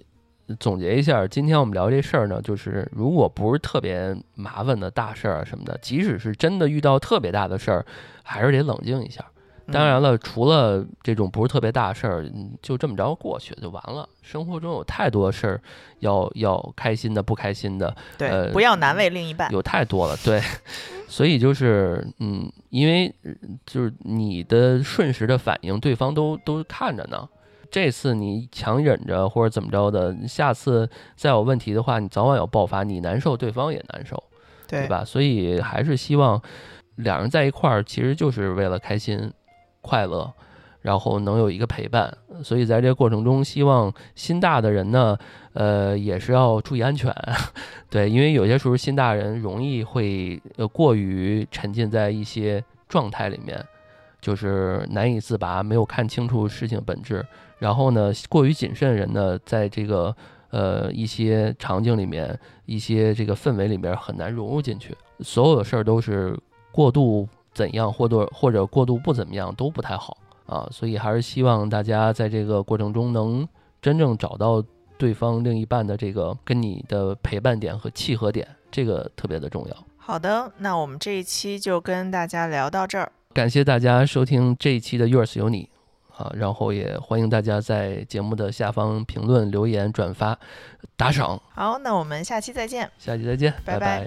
总结一下，今天我们聊这事儿呢，就是如果不是特别麻烦的大事儿啊什么的，即使是真的遇到特别大的事儿，还是得冷静一下。当嗯然了，除了这种不是特别大事儿，嗯就这么着过去就完了。生活中有太多事儿要要开心的、不开心的，对，呃不要难为另一半。有太多了。对，所以就是嗯，因为呃就是你的瞬时的反应，对方都都看着呢。这次你强忍着或者怎么着的，下次再有问题的话，你早晚有爆发，你难受，对方也难受，对对吧？所以还是希望两人在一块儿，其实就是为了开心、快乐，然后能有一个陪伴。所以在这个过程中，希望心大的人呢，呃，也是要注意安全。对，因为有些时候心大人容易会呃过于沉浸在一些状态里面，就是难以自拔，没有看清楚事情本质。然后呢，过于谨慎的人呢，在这个呃一些场景里面、一些这个氛围里面很难融入进去。所有的事儿都是过度怎样，或者或者过度不怎么样都不太好啊。所以还是希望大家在这个过程中能真正找到对方另一半的这个跟你的陪伴点和契合点，这个特别的重要。好的，那我们这一期就跟大家聊到这儿。感谢大家收听这一期的 Yours 有你啊然后也欢迎大家在节目的下方评论留言转发打赏。好那我们下期再见。下期再见拜拜。